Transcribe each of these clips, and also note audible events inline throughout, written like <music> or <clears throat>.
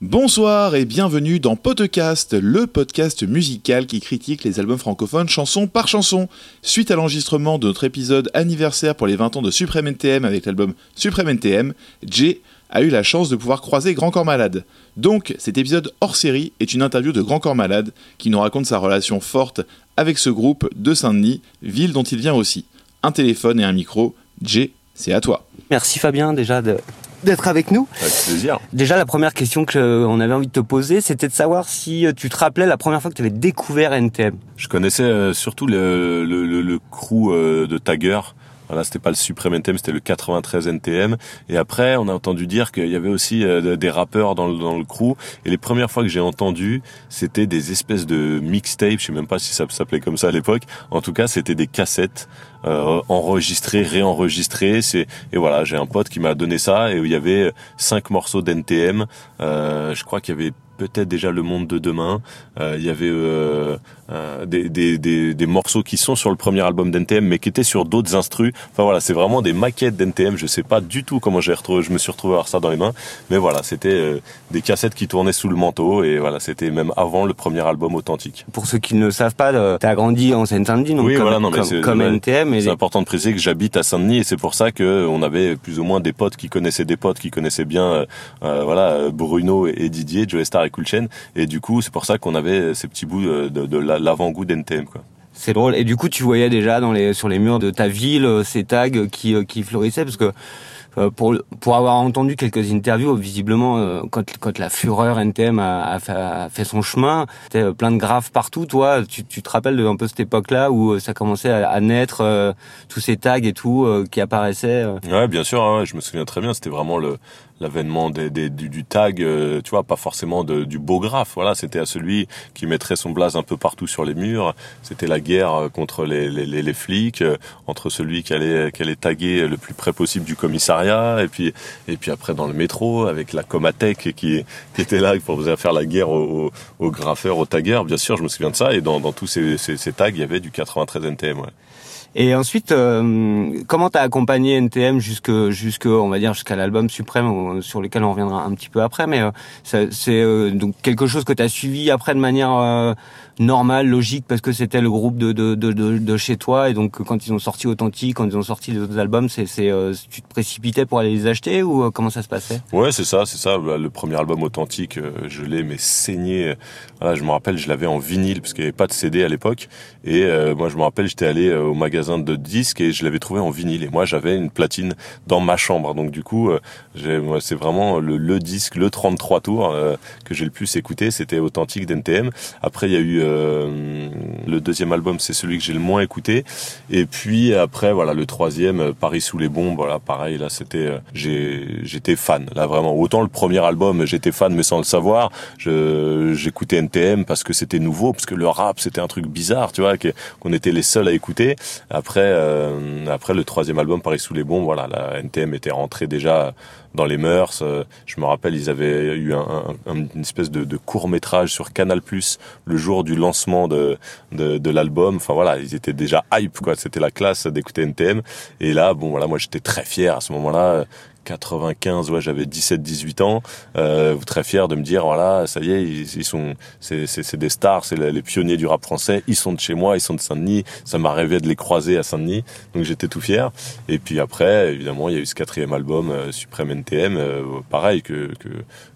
Bonsoir et bienvenue dans Podcast, le podcast musical qui critique les albums francophones chanson par chanson. Suite à l'enregistrement de notre épisode anniversaire pour les 20 ans de Supreme NTM avec l'album Supreme NTM, Jay a eu la chance de pouvoir croiser Grand Corps Malade. Donc, cet épisode hors série est une interview de Grand Corps Malade qui nous raconte sa relation forte avec ce groupe de Saint-Denis, ville dont il vient aussi. Un téléphone et un micro, Jay, c'est à toi. Merci Fabien déjà de d'être avec nous. Avec plaisir. Déjà, la première question qu'on avait envie de te poser, c'était de savoir si euh, tu te rappelais la première fois que tu avais découvert NTM. Je connaissais euh, surtout le, le, le, le crew euh, de Tagger. Voilà, c'était pas le suprême NTM, c'était le 93 NTM. Et après, on a entendu dire qu'il y avait aussi des rappeurs dans le, dans le crew. Et les premières fois que j'ai entendu, c'était des espèces de mixtapes. Je sais même pas si ça s'appelait comme ça à l'époque. En tout cas, c'était des cassettes euh, enregistré, réenregistré. C'est et voilà, j'ai un pote qui m'a donné ça et il y avait cinq morceaux d'NTM. Euh, je crois qu'il y avait peut-être déjà Le Monde de demain. Euh, il y avait euh, euh, des, des, des, des, morceaux qui sont sur le premier album d'NTM, mais qui étaient sur d'autres instrus. Enfin voilà, c'est vraiment des maquettes d'NTM. Je sais pas du tout comment j'ai retrouvé, je me suis retrouvé à avoir ça dans les mains, mais voilà, c'était des cassettes qui tournaient sous le manteau et voilà, c'était même avant le premier album authentique. Pour ceux qui ne savent pas, tu as grandi en Seine-Saint-Denis, donc oui, comme, voilà, non, mais comme, comme NTM. C'est important de préciser que j'habite à Saint-Denis et c'est pour ça que on avait plus ou moins des potes qui connaissaient des potes qui connaissaient bien, voilà, Bruno et Didier, Joe Star et Coolchen. Et du coup, c'est pour ça qu'on avait ces petits bouts de, de l'avant-goût d'NTM, quoi. C'est drôle. Et du coup, tu voyais déjà dans les, sur les murs de ta ville euh, ces tags qui, euh, qui fleurissaient parce que euh, pour pour avoir entendu quelques interviews, visiblement quand quand la fureur NTM a, a, fait, son chemin, c'était plein de graphes partout. Toi, tu, tu te rappelles de un peu cette époque-là où ça commençait à, à naître euh, tous ces tags et tout euh, qui apparaissaient. Ouais, bien sûr. Hein, je me souviens très bien. C'était vraiment le l'avènement des, du, du, tag, euh, tu vois, pas forcément de, du beau graphe. Voilà, c'était à celui qui mettrait son blaze un peu partout sur les murs. C'était la guerre contre les, les, les, flics, euh, entre celui qui allait, qui allait taguer le plus près possible du commissariat, et puis, et puis après dans le métro avec la Comatec qui, qui était là pour faire la guerre aux, aux, graffeurs, aux taggers. Bien sûr, je me souviens de ça. Et dans, dans tous ces, ces, ces tags, il y avait du 93 NTM. Ouais. Et ensuite, euh, comment t'as accompagné NTM jusque, jusque, on va dire, jusqu'à l'album suprême sur lequel on reviendra un petit peu après, mais euh, c'est euh, donc quelque chose que t'as suivi après de manière euh, normale, logique, parce que c'était le groupe de, de, de, de, chez toi, et donc quand ils ont sorti Authentique, quand ils ont sorti les autres albums, c'est, c'est, euh, tu te précipitais pour aller les acheter ou comment ça se passait? Ouais, c'est ça, c'est ça. Le premier album Authentique, je l'ai mais saigné. Voilà, je me rappelle, je l'avais en vinyle parce qu'il n'y avait pas de CD à l'époque, et moi je me rappelle, j'étais allé au magasin de disques et je l'avais trouvé en vinyle. Et moi, j'avais une platine dans ma chambre. Donc du coup, euh, c'est vraiment le, le, disque, le 33 tours euh, que j'ai le plus écouté. C'était authentique d'NTM. Après, il y a eu euh, le deuxième album, c'est celui que j'ai le moins écouté. Et puis après, voilà, le troisième, euh, Paris sous les bombes. Voilà, pareil. Là, c'était, euh, j'ai, j'étais fan. Là, vraiment. Autant le premier album, j'étais fan, mais sans le savoir. J'écoutais NTM parce que c'était nouveau, parce que le rap, c'était un truc bizarre, tu vois, qu'on était les seuls à écouter. Après, après le troisième album, Paris sous les bombes, voilà, la NTM était rentrée déjà dans les mœurs. Euh, je me rappelle, ils avaient eu un, un, une espèce de, de, court métrage sur Canal Plus le jour du lancement de, de, de l'album. Enfin voilà, ils étaient déjà hype, quoi. C'était la classe d'écouter NTM. Et là, bon voilà, moi j'étais très fier à ce moment-là 95, ouais, j'avais 17-18 ans, euh, très fier de me dire voilà, ça y est, ils, ils sont, c'est des stars, c'est les pionniers du rap français, ils sont de chez moi, ils sont de Saint-Denis, ça m'a rêvé de les croiser à Saint-Denis, donc j'étais tout fier. Et puis après, évidemment, il y a eu ce quatrième album, euh, Supreme NTM, euh, pareil que, que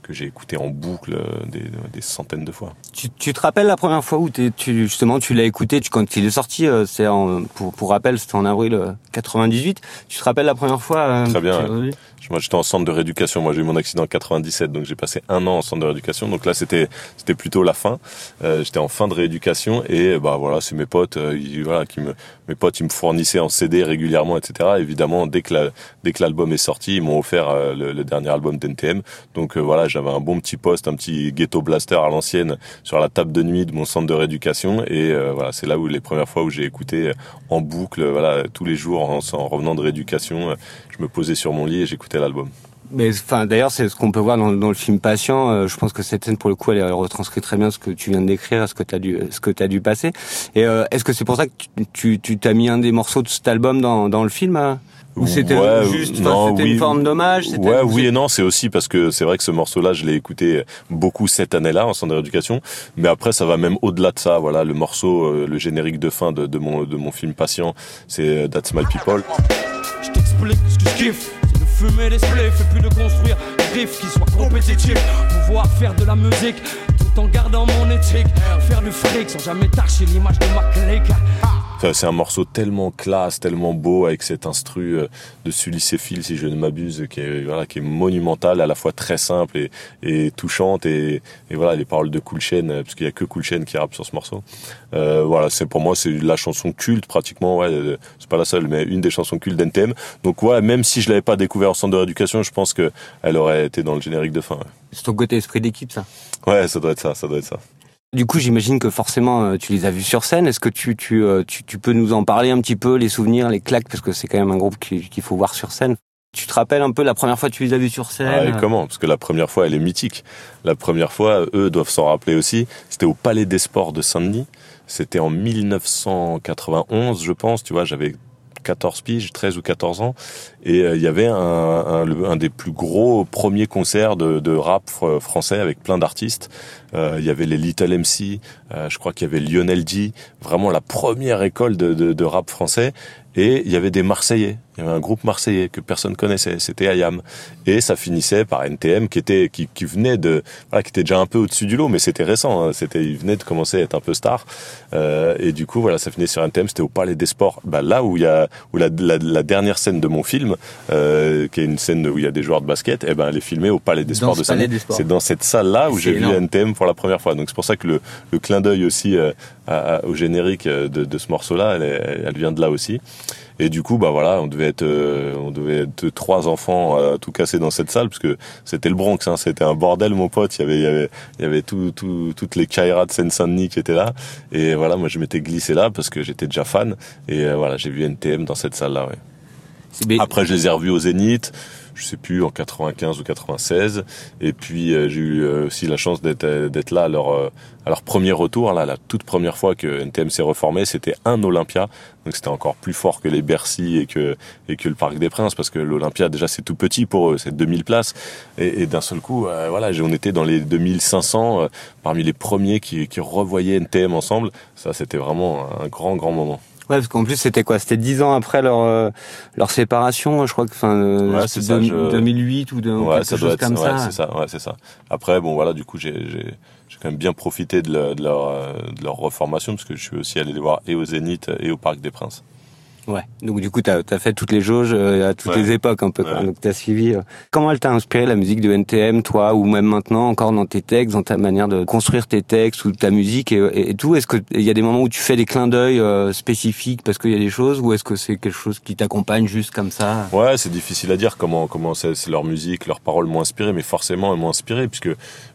que j'ai écouté en boucle euh, des, des, centaines de fois. Tu, tu te rappelles la première fois où tu justement tu l'as écouté, tu, quand il est sorti, euh, c'est pour, pour rappel, c'était en avril 98. Tu te rappelles la première fois Très bien. Ouais. Moi, j'étais en centre de rééducation. Moi, j'ai eu mon accident en 97, donc j'ai passé un an en centre de rééducation. Donc là, c'était c'était plutôt la fin. Euh, j'étais en fin de rééducation et bah voilà, c'est mes potes, euh, voilà, qui me mes potes, ils me fournissaient en CD régulièrement, etc. Évidemment, dès que dès que l'album est sorti, ils m'ont offert euh, le, dernier album d'NTM. Donc euh, voilà, j'avais un bon petit poste, un petit ghetto blaster à l'ancienne sur la table de nuit de mon centre de rééducation et euh, voilà, c'est là où les premières fois où j'ai écouté en boucle, voilà, tous les jours en revenant de rééducation, je me posais sur mon lit et j'écoutais l'album. Mais enfin, d'ailleurs, c'est ce qu'on peut voir dans, dans, le film Patient. Euh, je pense que cette scène, pour le coup, elle, elle, retranscrit très bien ce que tu viens de décrire, ce que tu as dû, ce que tu as dû passer. Et euh, est-ce que c'est pour ça que tu t'as mis un des morceaux de cet album dans, dans le film euh Ou c'était juste, non, c'était une forme d'hommage Ouais, oui et non, c'est aussi parce que c'est vrai que ce morceau-là, je l'ai écouté beaucoup cette année-là en centre d'éducation, mais après ça va même au-delà de ça. Voilà, le morceau, le générique de fin de, de mon de mon film Patient, c'est That's My People. Je t'explique ce que je kiffe, c'est de fumer des spliffs et puis de construire des riffs qui soient compétitifs, pouvoir faire de la musique tout en gardant mon éthique, faire du fric sans jamais tâcher l'image de ma clique c'est un morceau tellement classe, tellement beau avec cet instru euh, de Sully Phil, si je ne m'abuse, qui est voilà, qui est monumental, à la fois très simple et, et touchante et, et, voilà les paroles de Cool Chain, euh, parce qu'il y a que Cool Chain qui rappe sur ce morceau. Euh, voilà, c'est pour moi c'est la chanson culte pratiquement. Ouais, c'est pas la seule, mais une des chansons cultes d'NTM. Donc ouais, même si je l'avais pas découvert en centre de rééducation, je pense que elle aurait été dans le générique de fin. Ouais. C'est ton côté esprit d'équipe, ça? Ouais, ça doit être ça, ça doit être ça. Du coup, j'imagine que forcément, euh, tu les as vus sur scène. Est-ce que euh, tu, peux nous en parler un petit peu, les souvenirs, les claques, parce que c'est quand même un groupe qu'il faut voir sur scène. Tu te rappelles un peu la première fois que tu les as vus sur scène? Ah, Comment? Parce que la première fois, elle est mythique. La première fois, eux doivent s'en rappeler aussi. C'était au Palais des Sports de Saint-Denis. C'était en 1991, je pense. Tu vois, j'avais 14 piges, 13 ou 14 ans, et euh, il y avait un, des plus gros premiers concerts de, rap français avec plein d'artistes. Euh, il y avait les Little MC, euh, je crois qu'il y avait Lionel D, vraiment la première école de rap français, et il y avait des Marseillais. Il y avait un groupe marseillais que personne connaissait, c'était Ayam. Et ça finissait par NTM qui était qui, qui venait de voilà qui était déjà un peu au-dessus du lot, mais c'était récent. Hein. C'était il venait de commencer à être un peu star. Euh, et du coup voilà, ça finissait sur NTM. C'était au Palais des Sports. Bah là où il y a où la, la, la dernière scène de mon film, euh, qui est une scène où il y a des joueurs de basket, et eh ben elle est filmée au Palais des Sports de Saint. C'est dans cette salle là où j'ai vu NTM pour la première fois. Donc c'est pour ça que le, le clin d'œil aussi euh, à, au générique de, de ce morceau là, elle, elle vient de là aussi. Et du coup, bah voilà, on devait être, euh, on devait être trois enfants à tout casser dans cette salle parce que c'était le Bronx, hein, c'était un bordel, mon pote. Il y avait, il y avait, il y avait tout, tout, toutes les Kaira de Seine-Saint-Denis qui étaient là. Et voilà, moi je m'étais glissé là parce que j'étais déjà fan. Et euh, voilà, j'ai vu NTM dans cette salle-là. Ouais. Après, je les ai revus au Zénith je sais plus en 95 ou 96 et puis euh, j'ai eu euh, aussi la chance d'être euh, là à leur premier retour la toute première fois que NTM s'est reformé c'était un Olympia. Donc c'était encore plus fort que les Bercy et que le Parc des Princes parce que l'Olympia déjà c'est tout petit pour eux c'est 2000 places. Et, d'un seul coup voilà on était dans les 2500 parmi les premiers qui revoyaient NTM ensemble. Ça c'était vraiment un grand grand moment Ouais, parce qu'en plus c'était quoi? C'était dix ans après leur euh, leur séparation, je crois que enfin ouais, 2008 ou de, ouais, quelque ça chose être, comme ouais, c'est ça. Ouais, c'est ça. Après, bon voilà, du coup j'ai j'ai j'ai quand même bien profité de, de leur de leur reformation parce que je suis aussi allé les voir et au Zénith et au Parc des Princes. Ouais. Donc du coup, tu as, fait toutes les jauges euh, à toutes les époques un peu. Ouais. Donc tu as suivi. Euh. Comment elle t'a inspiré la musique de NTM, toi, ou même maintenant encore dans tes textes, dans ta manière de construire tes textes ou ta musique et, et, tout? Est-ce qu'il y a des moments où tu fais des clins d'œil euh, spécifiques parce qu'il y a des choses, ou est-ce que c'est quelque chose qui t'accompagne juste comme ça? Ouais, c'est difficile à dire comment comment c'est leur musique, leurs paroles m'ont inspiré, mais forcément elles m'ont inspiré puisque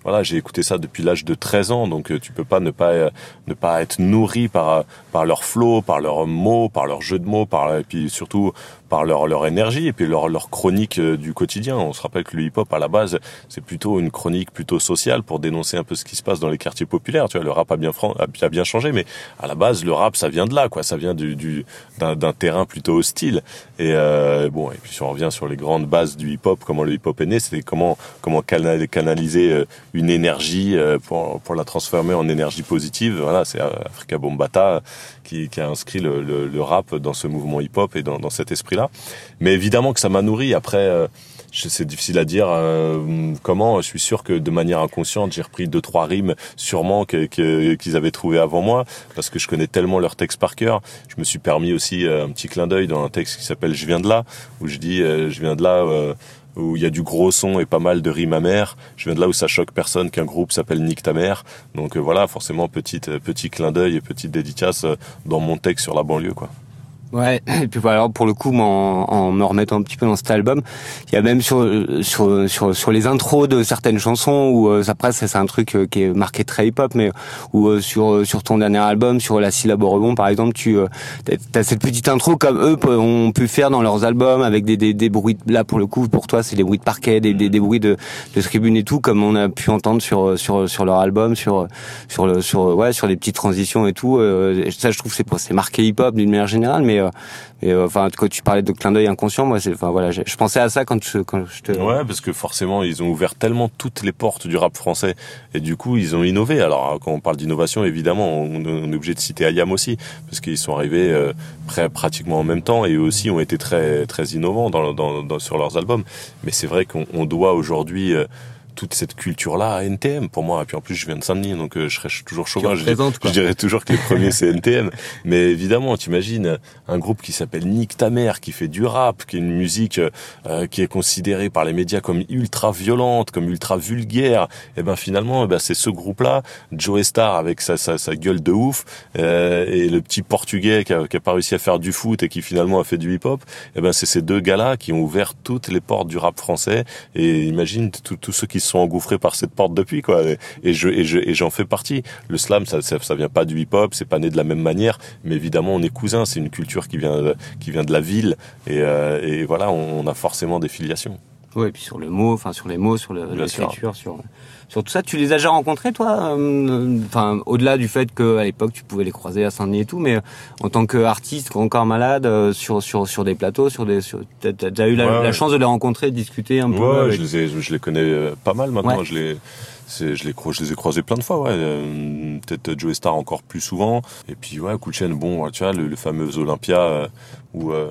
voilà, j'ai écouté ça depuis l'âge de 13 ans, donc tu peux pas ne pas ne pas être nourri par par leur flow, par leurs mots, par leur jeu de mots, par et puis surtout par leur, leur énergie et puis leur, leur chronique euh, du quotidien. On se rappelle que le hip-hop, à la base, c'est plutôt une chronique plutôt sociale pour dénoncer un peu ce qui se passe dans les quartiers populaires. Tu vois, le rap a bien, a bien changé, mais à la base, le rap, ça vient de là, quoi. Ça vient du, du d'un terrain plutôt hostile. Et euh, bon, et puis si on revient sur les grandes bases du hip-hop, comment le hip-hop est né, c'était comment comment canaliser euh, une énergie pour pour la transformer en énergie positive. Voilà, c'est Africa Bombata qui, qui a inscrit le, le, le rap dans ce mouvement hip-hop et dans, dans cet esprit-là. Mais évidemment que ça m'a nourri. Après, euh, c'est difficile à dire euh, comment. Je suis sûr que de manière inconsciente, j'ai repris deux trois rimes, sûrement qu'ils avaient trouvé avant moi, parce que je connais tellement leurs textes par cœur. Je me suis permis aussi euh, un petit clin d'œil dans un texte qui s'appelle "Je viens de là", où je dis "Je viens de là". où il y a du gros son et pas mal de rimes amères. Je viens de là où ça choque personne qu'un groupe s'appelle Nick ta mère. Donc voilà, forcément petite petit clin d'œil et petite dédicace dans mon texte sur la banlieue quoi. Ouais, <clears throat> et puis voilà, pour le coup, en, en, me remettant un petit peu dans cet album, il y a même sur sur sur, sur les intros de certaines chansons où euh, après c'est un truc euh, qui est marqué très hip-hop, mais où euh, sur sur ton dernier album, sur la syllabe au rebond par exemple, tu as cette petite intro comme eux ont pu faire dans leurs albums avec des des, des bruits là pour le coup pour toi c'est des bruits de parquet, des, des, des bruits de de tribune et tout comme on a pu entendre sur sur sur leur album, sur sur le sur ouais sur des petites transitions et tout. ça je trouve c'est c'est marqué hip-hop d'une manière générale, mais mais enfin quand tu parlais de clin d'œil inconscient, moi je, pensais à ça quand je quand je te Ouais, parce que forcément ils ont ouvert tellement toutes les portes du rap français et du coup ils ont innové. Alors quand on parle d'innovation, évidemment, on, est obligé de citer Ayam aussi parce qu'ils sont arrivés euh, pratiquement en même temps et eux aussi ont été très innovants sur leurs albums. Mais c'est vrai qu'on doit aujourd'hui toute cette culture-là à NTM pour moi. Et puis en plus, je viens de Saint-Denis, donc euh, je serais toujours chauvin. Je, <laughs> je, dirais toujours que les premiers c'est NTM. Mais évidemment, t'imagines un groupe qui s'appelle Nick Tamer, qui fait du rap, qui est une musique euh, qui est considérée par les médias comme ultra violente, comme ultra vulgaire. Et ben finalement, eh ben, c'est ce groupe-là, Joe Star avec sa, sa, sa, gueule de ouf, euh, et le petit Portugais qui a, qui a, pas réussi à faire du foot et qui finalement a fait du hip-hop. Et ben c'est ces deux gars-là qui ont ouvert toutes les portes du rap français. Et imagine tous ceux qui sont engouffrés par cette porte depuis quoi. Et, je et je et j'en fais partie. Le slam, ça, ça, vient pas du hip-hop, c'est pas né de la même manière, mais évidemment on est cousins. C'est une culture qui vient qui vient de la ville et, euh, et voilà, on, a forcément des filiations. Oui, et puis sur le mot, enfin sur les mots, sur l'écriture, sur sur tout ça. Tu les as déjà rencontrés, toi euh, Enfin, au-delà du fait qu'à l'époque tu pouvais les croiser à Saint-Denis et tout, mais en tant qu'artiste, encore malade, euh, sur sur sur des plateaux, sur des, t'as déjà eu la, chance de les rencontrer, de discuter un peu. Ouais, je les ai, je les connais euh, pas mal maintenant. Je les je les, je les ai croisés plein de fois, ouais. Peut-être Joe Star encore plus souvent. Et puis, ouais, Kulchen, bon, tu vois, le, fameux Olympia, où euh,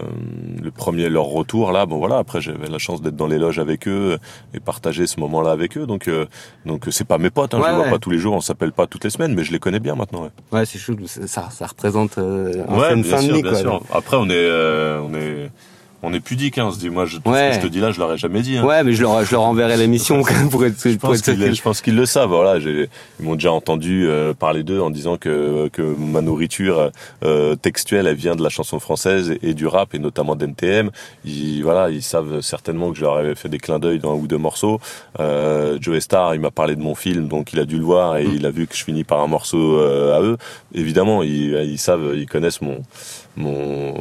le premier leur retour là bon voilà après j'avais la chance d'être dans les loges avec eux et partager ce moment là avec eux donc euh, donc c'est pas mes potes hein, je les vois pas tous les jours on s'appelle pas toutes les semaines mais je les connais bien maintenant ouais, ouais c'est chou ça ça représente euh, un bien sûr, bien sûr. après on est euh, on est on est pudique, hein, on se dit, moi, je, tout ce que je te dis là, je l'aurais jamais dit. Hein. Ouais, mais je leur, je leur enverrai l'émission pour être. Je pense qu'ils, je pense qu'ils le savent. Voilà, ils m'ont déjà entendu euh, parler d'eux en disant que que ma nourriture euh, textuelle, elle vient de la chanson française et, du rap et notamment d'NTM. Ils, voilà, ils savent certainement que je leur avais fait des clins d'œil dans un ou deux morceaux. Euh, Joe Star, il m'a parlé de mon film, donc il a dû le voir et mm. il a vu que je finis par un morceau euh, à eux. Évidemment, ils, ils savent, ils connaissent mon mon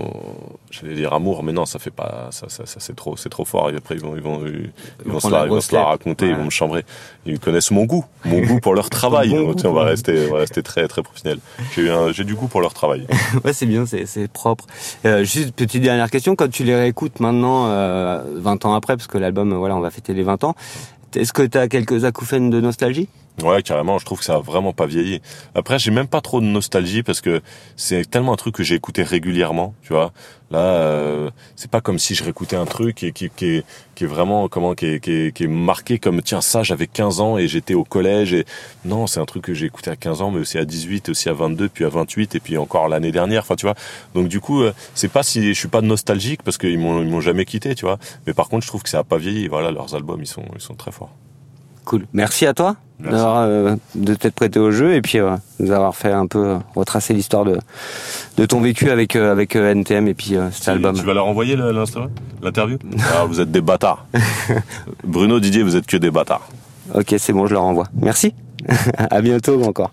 j'allais dire amour mais non ça fait pas ça, ça, ça c'est trop c'est trop fort. Et après ils vont ils vont ils, vont, se la, ils vont se la raconter ils vont me chambrer. Ils connaissent mon goût. Mon goût pour leur <laughs> travail. On va rester on va rester très très professionnel. J'ai j'ai du goût pour leur travail. <laughs> Ouais c'est bien c'est c'est propre. Euh, juste petite dernière question. Quand tu les réécoutes maintenant euh, 20 ans après parce que l'album voilà on va fêter les 20 ans est-ce que tu as quelques acouphènes de nostalgie? Ouais, carrément. Je trouve que ça a vraiment pas vieilli. Après, j'ai même pas trop de nostalgie parce que c'est tellement un truc que j'ai écouté régulièrement. Tu vois, là, euh, c'est pas comme si je réécoutais un truc qui, qui, est, qui est vraiment comment qui est, qui, est, qui est marqué comme tiens ça j'avais 15 ans et j'étais au collège et non c'est un truc que j'ai écouté à 15 ans mais aussi à 18 aussi à 22 puis à 28 et puis encore l'année dernière enfin tu vois donc du coup euh, c'est pas si je suis pas nostalgique parce qu'ils m'ont ils m'ont jamais quitté tu vois mais par contre je trouve que ça a pas vieilli voilà leurs albums ils sont ils sont très forts Cool. Merci à toi euh, de t'être prêté au jeu et puis euh, nous avoir fait un peu euh, retracer l'histoire de, de ton vécu avec, avec NTM et puis cet album. Tu vas leur envoyer l'interview? <laughs> Ah, Vous êtes des bâtards. <laughs> Bruno, Didier, vous êtes que des bâtards. Ok, c'est bon, je leur envoie. Merci. <laughs> à bientôt encore.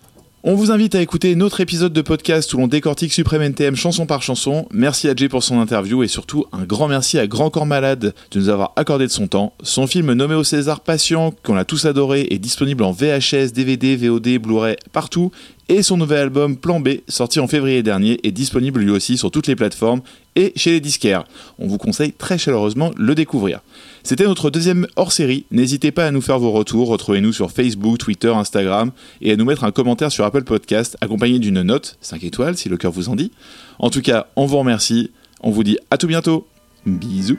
On vous invite à écouter notre épisode de podcast où l'on décortique Supreme NTM chanson par chanson. Merci à Jay pour son interview et surtout un grand merci à Grand Corps Malade de nous avoir accordé de son temps. Son film nommé au César Patient, qu'on a tous adoré, est disponible en VHS, DVD, VOD, Blu-ray, partout et son nouvel album Plan B, sorti en février dernier, est disponible lui aussi sur toutes les plateformes et chez les disquaires. On vous conseille très chaleureusement de le découvrir. C'était notre deuxième hors-série. N'hésitez pas à nous faire vos retours. Retrouvez-nous sur Facebook, Twitter, Instagram et à nous mettre un commentaire sur Apple Podcast accompagné d'une note, 5 étoiles si le cœur vous en dit. En tout cas, on vous remercie. On vous dit à tout bientôt. Bisous.